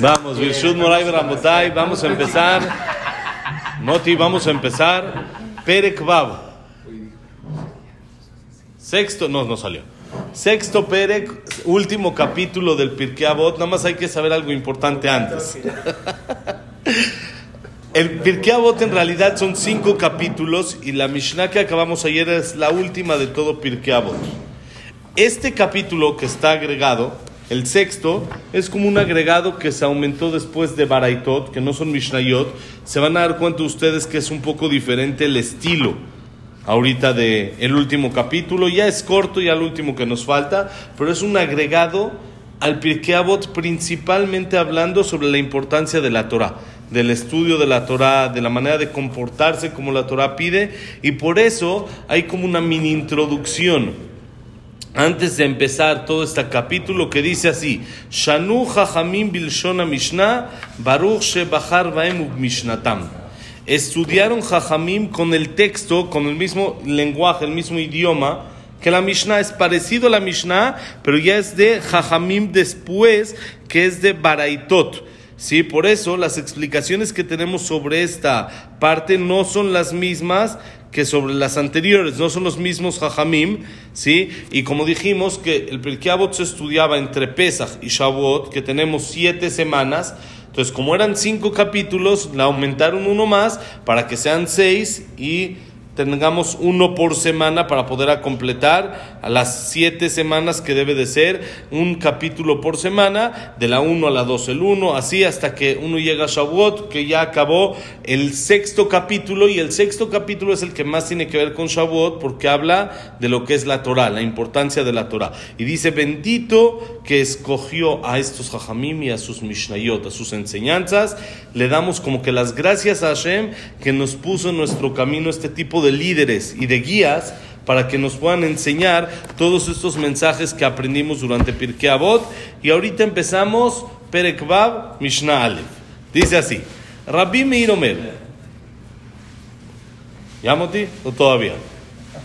Vamos, Birshut Moray Ramotay, vamos a empezar. Moti, vamos a empezar. Perek Bab. Sexto, no, no salió. Sexto Perek, último capítulo del Pirkei Avot. Nada más hay que saber algo importante antes. El Pirkei Avot en realidad son cinco capítulos y la Mishnah que acabamos ayer es la última de todo Pirkei Avot. Este capítulo que está agregado, el sexto, es como un agregado que se aumentó después de Baraitot, que no son Mishnayot. Se van a dar cuenta ustedes que es un poco diferente el estilo ahorita de el último capítulo. Ya es corto, ya el último que nos falta, pero es un agregado al Pirkei Avot principalmente hablando sobre la importancia de la Torah, del estudio de la Torah, de la manera de comportarse como la Torah pide, y por eso hay como una mini introducción antes de empezar todo este capítulo que dice así, Shanu Chachamim Bilshona Mishnah, Baruch Shebachar Baem Mishnatam. Estudiaron Jajamim con el texto, con el mismo lenguaje, el mismo idioma, que la Mishnah es parecido a la Mishnah, pero ya es de Jajamim después, que es de Baraitot. Sí, por eso las explicaciones que tenemos sobre esta parte no son las mismas que sobre las anteriores, no son los mismos Jajamim, ¿sí? Y como dijimos que el Pirkei se estudiaba entre Pesach y Shavuot, que tenemos siete semanas, entonces como eran cinco capítulos, la aumentaron uno más para que sean seis y tengamos uno por semana para poder completar a las siete semanas que debe de ser un capítulo por semana, de la 1 a la 2 el 1, así hasta que uno llega a Shavuot, que ya acabó el sexto capítulo, y el sexto capítulo es el que más tiene que ver con Shavuot, porque habla de lo que es la Torah, la importancia de la Torah. Y dice, bendito que escogió a estos Jajamim y a sus Mishnayot, a sus enseñanzas, le damos como que las gracias a Hashem que nos puso en nuestro camino este tipo de líderes y de guías para que nos puedan enseñar todos estos mensajes que aprendimos durante Pirkei Avot. Y ahorita empezamos Perek Vav Mishnah Aleph. Dice así, Rabbi Meir Omer. ¿Ya, Moti? ¿O todavía?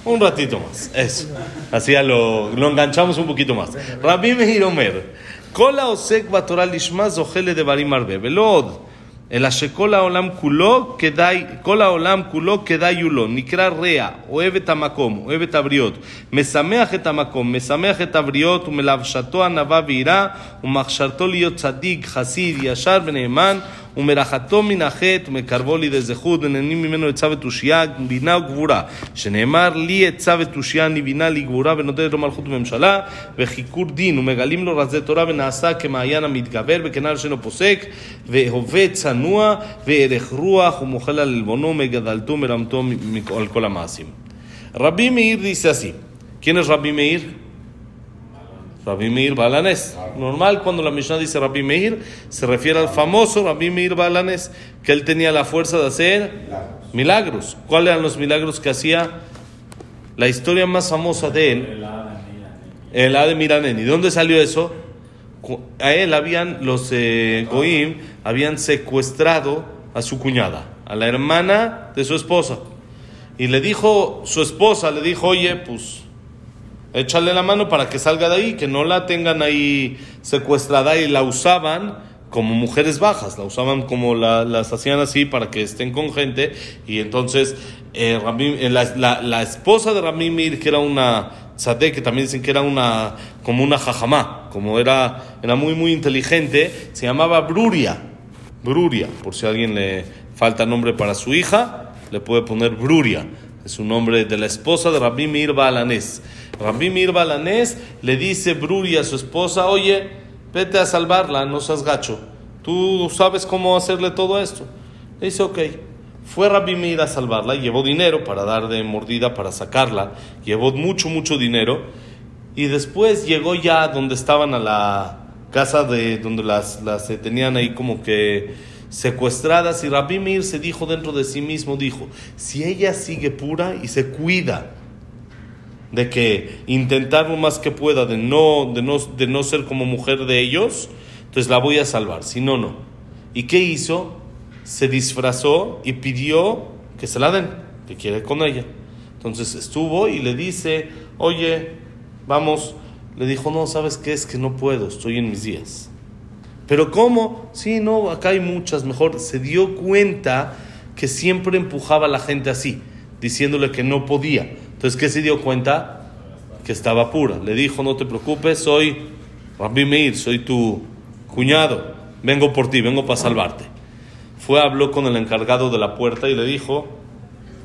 Un ratito más. Eso. Así ya lo, lo enganchamos un poquito más. Rabbi Meir Omer. Kola osek batorah lishma zochele de barim arbe. Velod. אלא שכל העולם כולו כדאי, כל העולם כולו כדאי הוא לו, נקרא רע, אוהב את המקום, אוהב את הבריות, משמח את המקום, משמח את הבריות, ומלבשתו ענווה ויראה, ומכשרתו להיות צדיק, חסיד, ישר ונאמן, ומרחתו מן החטא, ומקרבו לידי זכות, ונהנים ממנו עצה ותושייה, בינה וגבורה, שנאמר לי עצה ותושייה, אני בינה לי גבורה, ונותנת לו מלכות וממשלה, וחיקור דין, ומגלים לו רזי תורה, ונעשה כמעיין המתגבר, וכנער שאינו פוסק, והווה צנוע, וערך רוח, ומוחל על עלבונו, מגדלתו, מרמתו, על כל המעשים. רבי מאיר así. ¿Quién es Rabbi Meir? Rabbi Meir Balanés. Normal cuando la Mishnah dice Rabbi Meir, se refiere al famoso Rabbi Meir Balanés, que él tenía la fuerza de hacer milagros. ¿Cuáles eran los milagros que hacía? La historia más famosa de él, el de Miranen. ¿Y dónde salió eso? A él habían, los eh, Goim, habían secuestrado a su cuñada, a la hermana de su esposa. Y le dijo, su esposa le dijo, oye, pues échale la mano para que salga de ahí, que no la tengan ahí secuestrada y la usaban como mujeres bajas, la usaban como la, las hacían así para que estén con gente. Y entonces eh, la, la, esposa de Mir que era una Sadeh, que también dicen que era una como una jajamá, como era, era muy muy inteligente, se llamaba Bruria, Bruria, por si a alguien le falta nombre para su hija, le puede poner Bruria, es un nombre de la esposa de Rabbi Mir Balanés. Rabbi Mir Balanés le dice Bruri a su esposa, oye, vete a salvarla, no seas gacho. Tú sabes cómo hacerle todo esto. Le dice, ok. Fue Rabbi Mir a salvarla, llevó dinero para dar de mordida, para sacarla, llevó mucho, mucho dinero. Y después llegó ya donde estaban a la casa de donde las, las tenían ahí como que secuestradas. Y Rabbi Mir se dijo dentro de sí mismo, dijo, si ella sigue pura y se cuida de que intentar lo más que pueda de no, de no, de no ser como mujer de ellos, entonces la voy a salvar, si no, no. ¿Y qué hizo? Se disfrazó y pidió que se la den, que quiere con ella. Entonces estuvo y le dice, oye, vamos, le dijo, no, ¿sabes qué? Es que no puedo, estoy en mis días. Pero ¿cómo? Sí, no, acá hay muchas. Mejor se dio cuenta que siempre empujaba a la gente así, diciéndole que no podía. Entonces, ¿qué se dio cuenta? Que estaba pura. Le dijo, no te preocupes, soy Rabbi Meir, soy tu cuñado, vengo por ti, vengo para salvarte. Fue, habló con el encargado de la puerta y le dijo,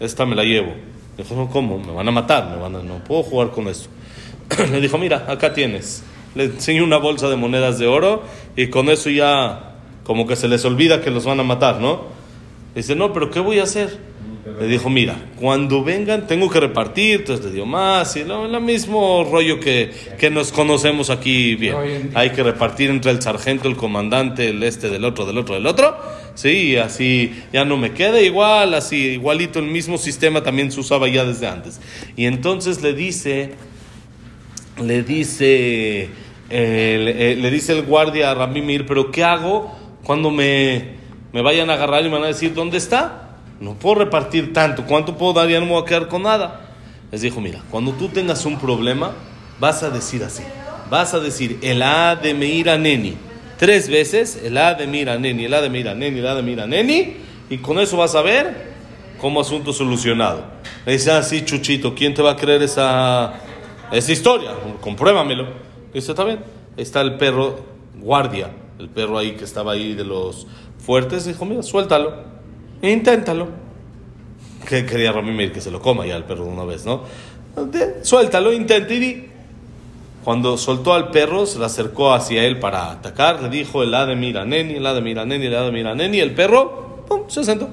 esta me la llevo. Dijo, no, ¿cómo? Me van a matar, no puedo jugar con esto. le dijo, mira, acá tienes. Le enseñó una bolsa de monedas de oro y con eso ya como que se les olvida que los van a matar, ¿no? Dice, no, pero ¿qué voy a hacer? Le dijo, mira, cuando vengan tengo que repartir, entonces le dio más, y lo, el mismo rollo que, que nos conocemos aquí bien. Hay que repartir entre el sargento, el comandante, el este del otro, del otro, del otro. Sí, así ya no me queda igual, así igualito el mismo sistema también se usaba ya desde antes. Y entonces le dice, le dice, eh, le, dice el guardia a Mir, pero ¿qué hago cuando me, me vayan a agarrar y me van a decir dónde está? No puedo repartir tanto, ¿cuánto puedo dar? Ya no me voy a quedar con nada. Les dijo, mira, cuando tú tengas un problema, vas a decir así, vas a decir, el A de Meira Neni tres veces, el A de mira neni, el A de mira neni, el A de mira neni, y con eso vas a ver como asunto solucionado. Me dice, ah, Chuchito, ¿quién te va a creer esa, esa historia? Compruébamelo. Dice, está bien. Está el perro guardia, el perro ahí que estaba ahí de los fuertes. Dijo, mira, suéltalo, inténtalo. Que quería Ramírez que se lo coma ya el perro de una vez, ¿no? Suéltalo, intenta y di. Cuando soltó al perro, se le acercó hacia él para atacar, le dijo el de Miraneni, el de Miraneni, el de Miraneni, el perro pum, se sentó,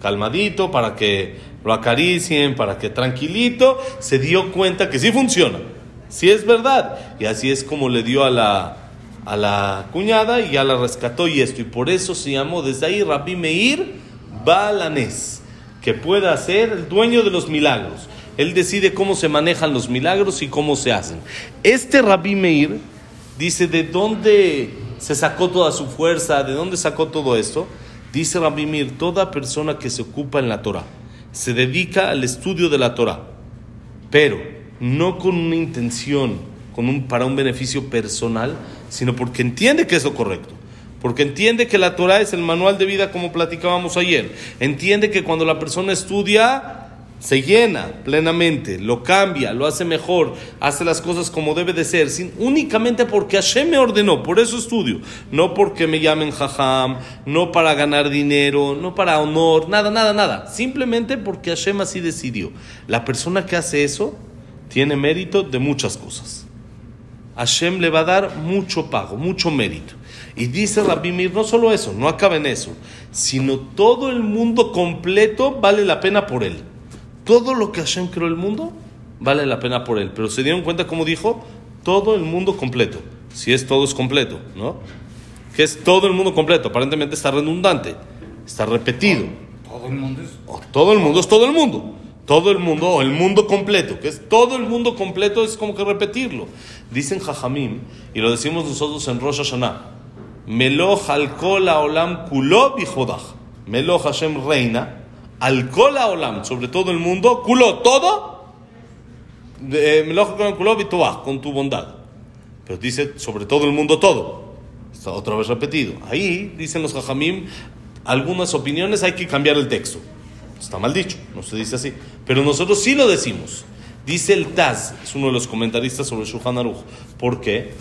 calmadito, para que lo acaricien, para que tranquilito, se dio cuenta que sí funciona, sí es verdad. Y así es como le dio a la, a la cuñada y ya la rescató y esto. Y por eso se llamó desde ahí Rabbi Meir Balanés, que pueda ser el dueño de los milagros. Él decide cómo se manejan los milagros y cómo se hacen. Este Rabbi Meir dice de dónde se sacó toda su fuerza, de dónde sacó todo esto. Dice Rabbi Meir, toda persona que se ocupa en la Torah, se dedica al estudio de la Torah, pero no con una intención, con un, para un beneficio personal, sino porque entiende que es lo correcto. Porque entiende que la Torah es el manual de vida como platicábamos ayer. Entiende que cuando la persona estudia, se llena plenamente, lo cambia, lo hace mejor, hace las cosas como debe de ser, sin, únicamente porque Hashem me ordenó, por eso estudio, no porque me llamen jajam, no para ganar dinero, no para honor, nada, nada, nada, simplemente porque Hashem así decidió. La persona que hace eso tiene mérito de muchas cosas. Hashem le va a dar mucho pago, mucho mérito. Y dice Rabbi Mir, no solo eso, no acaba en eso, sino todo el mundo completo vale la pena por él todo lo que Hashem creó el mundo vale la pena por él. Pero se dieron cuenta, como dijo, todo el mundo completo. Si es todo es completo, ¿no? Que es todo el mundo completo. Aparentemente está redundante, está repetido. Todo el mundo es. todo el mundo es todo el mundo. Todo el mundo, o el mundo completo, que es todo el mundo completo, es como que repetirlo. Dicen Jajamim, y lo decimos nosotros en Rosh Hashanah: Meloh al olam kulo bichodach. Meloh Hashem reina al kola olam, sobre todo el mundo, culo todo, con tu bondad. Pero dice sobre todo el mundo todo. Está otra vez repetido. Ahí dicen los jajamim, algunas opiniones hay que cambiar el texto. Está mal dicho, no se dice así. Pero nosotros sí lo decimos. Dice el Taz, es uno de los comentaristas sobre Shulchan Aruch. ¿Por qué?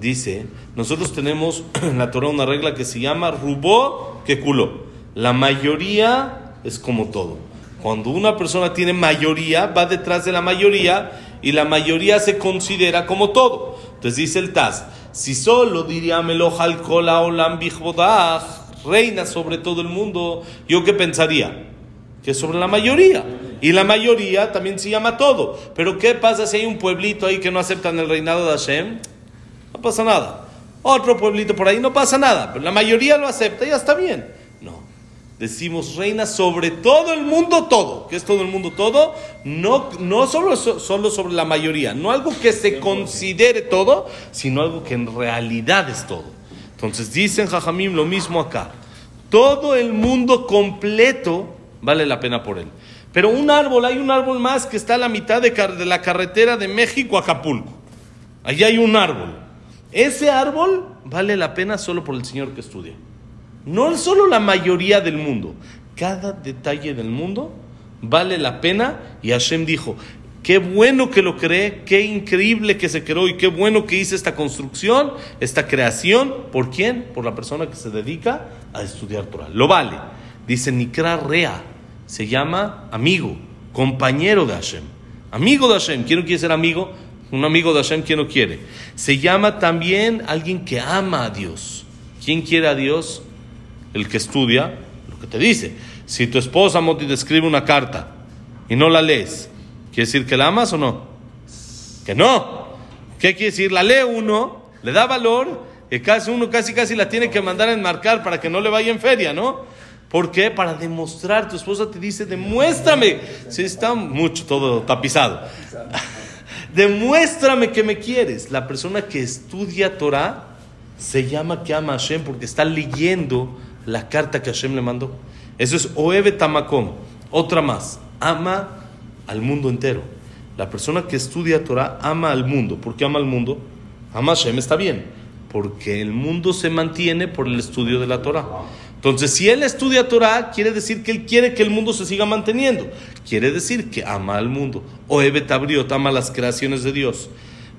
Dice, nosotros tenemos en la Torah una regla que se llama rubó que culo. La mayoría es como todo. Cuando una persona tiene mayoría, va detrás de la mayoría y la mayoría se considera como todo. Entonces dice el Taz, si solo diría Melohal Kola Olam reina sobre todo el mundo, ¿yo qué pensaría? Que sobre la mayoría. Y la mayoría también se llama todo. Pero ¿qué pasa si hay un pueblito ahí que no aceptan el reinado de Hashem? No pasa nada. Otro pueblito por ahí no pasa nada. Pero la mayoría lo acepta y ya está bien decimos reina sobre todo el mundo todo. ¿Qué es todo el mundo todo? No, no solo, solo sobre la mayoría, no algo que se considere todo, sino algo que en realidad es todo. Entonces dicen Jajamim lo mismo acá. Todo el mundo completo vale la pena por él. Pero un árbol, hay un árbol más que está a la mitad de, de la carretera de México a Acapulco. Allí hay un árbol. Ese árbol vale la pena solo por el Señor que estudia. No solo la mayoría del mundo, cada detalle del mundo vale la pena. Y Hashem dijo, qué bueno que lo cree, qué increíble que se creó y qué bueno que hice esta construcción, esta creación. ¿Por quién? Por la persona que se dedica a estudiar Torah. Lo vale. Dice Nikra Rea, se llama amigo, compañero de Hashem. Amigo de Hashem, ¿quién quiere ser amigo? Un amigo de Hashem, ¿quién no quiere? Se llama también alguien que ama a Dios. ¿Quién quiere a Dios? El que estudia lo que te dice. Si tu esposa Moti te escribe una carta y no la lees, ¿quiere decir que la amas o no? Que no. ¿Qué quiere decir? La lee uno, le da valor, y casi uno casi casi la tiene que mandar a enmarcar para que no le vaya en feria, ¿no? ¿Por qué? Para demostrar. Tu esposa te dice, demuéstrame. Si está mucho todo tapizado. Demuéstrame que me quieres. La persona que estudia Torah se llama que ama a Hashem porque está leyendo la carta que Hashem le mandó. Eso es Oebe Tamakom. Otra más. Ama al mundo entero. La persona que estudia Torah ama al mundo. ¿Por qué ama al mundo? Ama a Hashem, está bien. Porque el mundo se mantiene por el estudio de la Torah. Entonces, si él estudia Torah, quiere decir que él quiere que el mundo se siga manteniendo. Quiere decir que ama al mundo. O Tabriot ama las creaciones de Dios.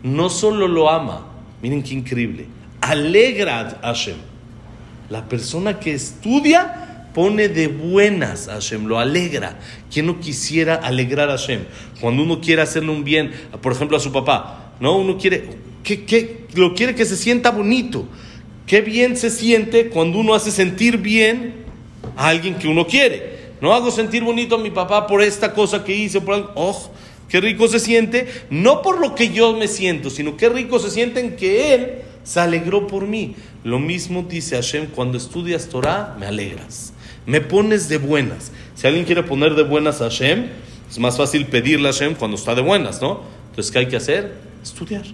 No solo lo ama, miren qué increíble, alegra a Hashem. La persona que estudia pone de buenas a Hashem, lo alegra. ¿Quién no quisiera alegrar a Hashem? Cuando uno quiere hacerle un bien, por ejemplo, a su papá, ¿no? Uno quiere, que, lo quiere que se sienta bonito. Qué bien se siente cuando uno hace sentir bien a alguien que uno quiere. No hago sentir bonito a mi papá por esta cosa que hice, por algo. ¡Oh! Qué rico se siente, no por lo que yo me siento, sino qué rico se siente en que Él se alegró por mí. Lo mismo dice Hashem, cuando estudias Torah, me alegras, me pones de buenas. Si alguien quiere poner de buenas a Hashem, es más fácil pedirle a Hashem cuando está de buenas, ¿no? Entonces, ¿qué hay que hacer? Estudiar.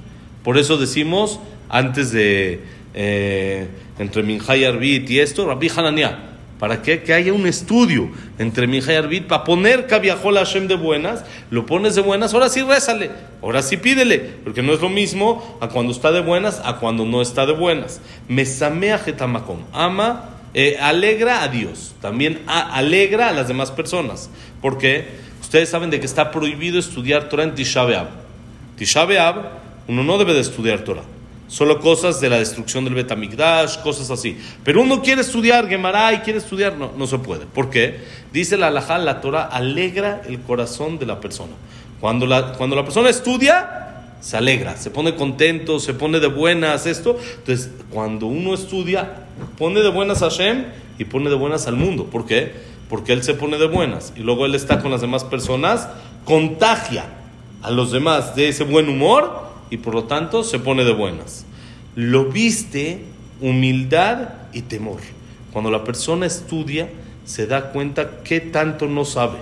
Por eso decimos, antes de, eh, entre Minjay Arbit y esto, Rabbi Hanania. ¿Para? Que haya un estudio entre Minjay y Arbit para poner la Hashem de buenas, lo pones de buenas, ahora sí rézale, ahora sí pídele, porque no es lo mismo a cuando está de buenas a cuando no está de buenas. Mesamea Getamakom, ama, eh, alegra a Dios, también alegra a las demás personas, porque ustedes saben de que está prohibido estudiar Torah en Tisha B'Av. Tisha uno no debe de estudiar Torah. Solo cosas de la destrucción del Betamigdash, cosas así. Pero uno quiere estudiar Gemara y quiere estudiar, no, no se puede. ¿Por qué? Dice la halajá, la Torah alegra el corazón de la persona. Cuando la, cuando la persona estudia, se alegra, se pone contento, se pone de buenas esto. Entonces, cuando uno estudia, pone de buenas a Hashem y pone de buenas al mundo. ¿Por qué? Porque él se pone de buenas y luego él está con las demás personas, contagia a los demás de ese buen humor y por lo tanto se pone de buenas. Lo viste humildad y temor. Cuando la persona estudia, se da cuenta qué tanto no sabe,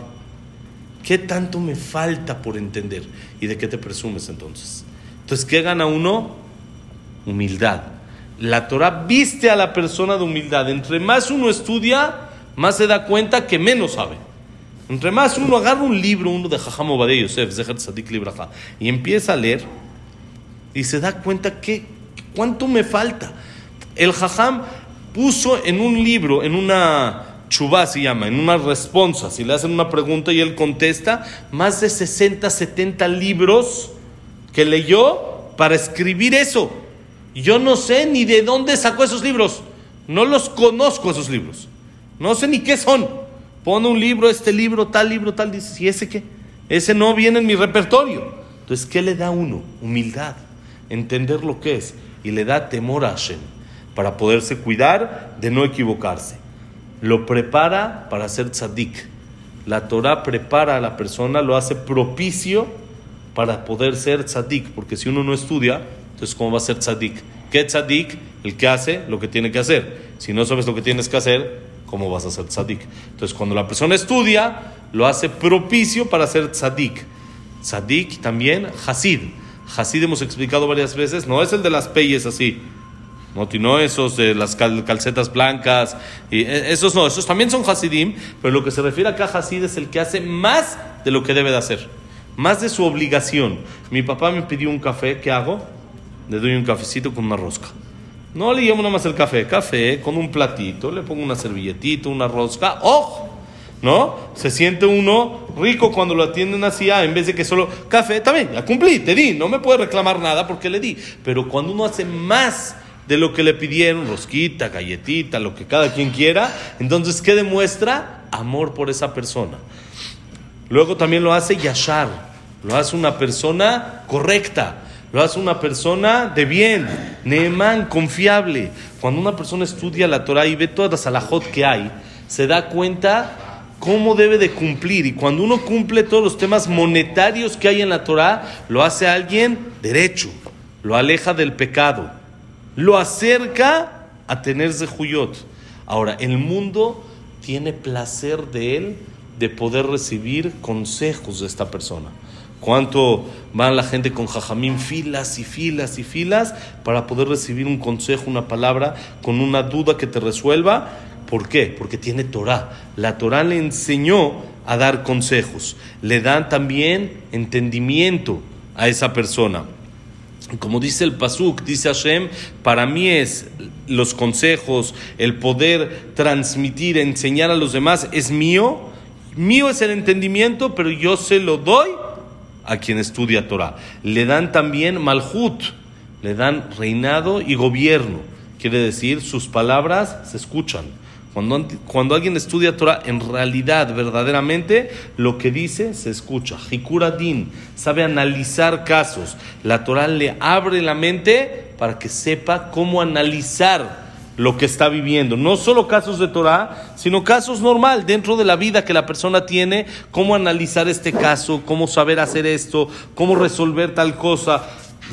qué tanto me falta por entender y de qué te presumes entonces. Entonces, ¿qué gana uno? Humildad. La Torah viste a la persona de humildad. Entre más uno estudia, más se da cuenta que menos sabe. Entre más uno agarra un libro, uno de Jajam Obadei Yosef, y empieza a leer, y se da cuenta que cuánto me falta. El jajam puso en un libro, en una chubá se llama, en una respuesta, si le hacen una pregunta y él contesta, más de 60, 70 libros que leyó para escribir eso. Yo no sé ni de dónde sacó esos libros. No los conozco esos libros. No sé ni qué son. Pone un libro, este libro, tal libro, tal. Dice, ¿y ese qué? Ese no viene en mi repertorio. Entonces, ¿qué le da uno? Humildad entender lo que es y le da temor a Hashem para poderse cuidar de no equivocarse. Lo prepara para ser tzadik. La Torah prepara a la persona, lo hace propicio para poder ser tzadik, porque si uno no estudia, entonces ¿cómo va a ser tzadik? ¿Qué tzadik? El que hace lo que tiene que hacer. Si no sabes lo que tienes que hacer, ¿cómo vas a ser tzadik? Entonces cuando la persona estudia, lo hace propicio para ser tzadik. Tzadik también, hasid. Hasid hemos explicado varias veces, no es el de las peyes así, no, no esos de las calcetas blancas, y e, esos no, esos también son Hasidim, pero lo que se refiere acá a Hasid es el que hace más de lo que debe de hacer, más de su obligación. Mi papá me pidió un café, ¿qué hago? Le doy un cafecito con una rosca. No le llevo nada más el café, café con un platito, le pongo una servilletita, una rosca, ¡ojo! ¿No? Se siente uno rico cuando lo atienden así, ah, en vez de que solo café, también, ya cumplí, te di, no me puede reclamar nada porque le di. Pero cuando uno hace más de lo que le pidieron, rosquita, galletita, lo que cada quien quiera, entonces, ¿qué demuestra? Amor por esa persona. Luego también lo hace Yashar, lo hace una persona correcta, lo hace una persona de bien, Neemán, confiable. Cuando una persona estudia la Torah y ve todas las alajot que hay, se da cuenta cómo debe de cumplir. Y cuando uno cumple todos los temas monetarios que hay en la Torah, lo hace alguien derecho, lo aleja del pecado, lo acerca a tener zehuyot. Ahora, el mundo tiene placer de él de poder recibir consejos de esta persona. ¿Cuánto van la gente con jajamín filas y filas y filas para poder recibir un consejo, una palabra, con una duda que te resuelva? ¿Por qué? Porque tiene Torah. La Torah le enseñó a dar consejos. Le dan también entendimiento a esa persona. Como dice el Pasuk, dice Hashem, para mí es los consejos, el poder transmitir, enseñar a los demás, es mío. Mío es el entendimiento, pero yo se lo doy a quien estudia Torah. Le dan también malhut, le dan reinado y gobierno. Quiere decir, sus palabras se escuchan. Cuando, alguien estudia Torah, en realidad, verdaderamente, lo que dice se escucha. Hikura Din sabe analizar casos. La Torah le abre la mente para que sepa cómo analizar lo que está viviendo. No solo casos de Torah, sino casos normal dentro de la vida que la persona tiene, cómo analizar este caso, cómo saber hacer esto, cómo resolver tal cosa.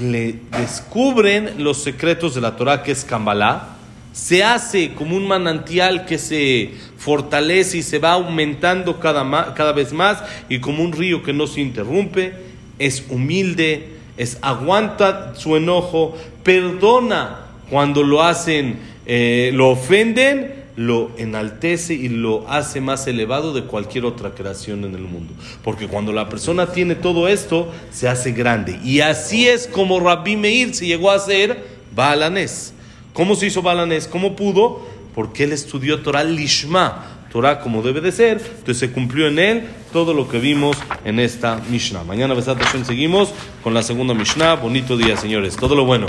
Le descubren los secretos de la Torah, que es Kambalá. Se hace como un manantial que se fortalece y se va aumentando cada, cada vez más y como un río que no se interrumpe. Es humilde, es aguanta su enojo, perdona cuando lo hacen eh, lo ofenden, lo enaltece y lo hace más elevado de cualquier otra creación en el mundo. Porque cuando la persona tiene todo esto, se hace grande. Y así es como Rabbi Meir se llegó a hacer Balanés. ¿Cómo se hizo Balanés? ¿Cómo pudo? Porque él estudió Torah Lishma Torah como debe de ser, entonces se cumplió en él todo lo que vimos en esta Mishnah. Mañana, Besat seguimos con la segunda Mishnah. Bonito día, señores. Todo lo bueno.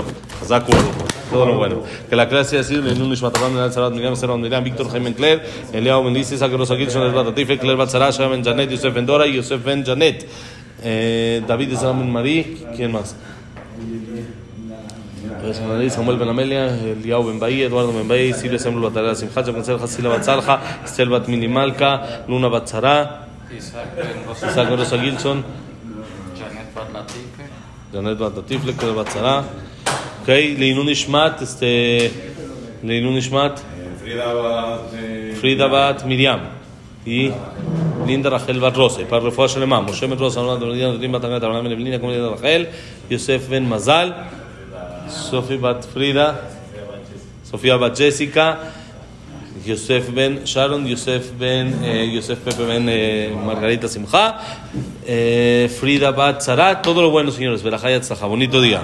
Todo lo bueno. Que la clase así, en un Nishmataban, en el Sarat Miriam, Servan Miriam, Víctor Jaime Cler, Eliao Bendice, Sakeros Agilson, El Batatife, Cler Batzara, Ben Janet, Yosef Ben Dora y Yosef Ben Janet. Eh, David Salam Marí, ¿quién más? Samuel Ben Amelia, Eliau Ben Bahía, Eduardo Ben Silvia Samuel Batara Simcha, Jaconcel Hasila Batzalja, Estel Bat Minimalka, Luna Batzara, Isaac Rosa Gilson, Janet Bat Latifle, Kere Batzara. Ok, Leinun Ishmat, este, Leinun Ishmat, Frida Bat Miriam. Y Ben Ben Ben Evelina, como Linda Rachel, Yosef Sofi Bat Frida, Sofía Bat Jessica, Yosef Ben Sharon, Yosef Ben, eh, Yosef Pepe Ben eh, Margarita Simcha, eh, Frida Bat Zara, todo lo bueno, señores. Verajayat Bonito día.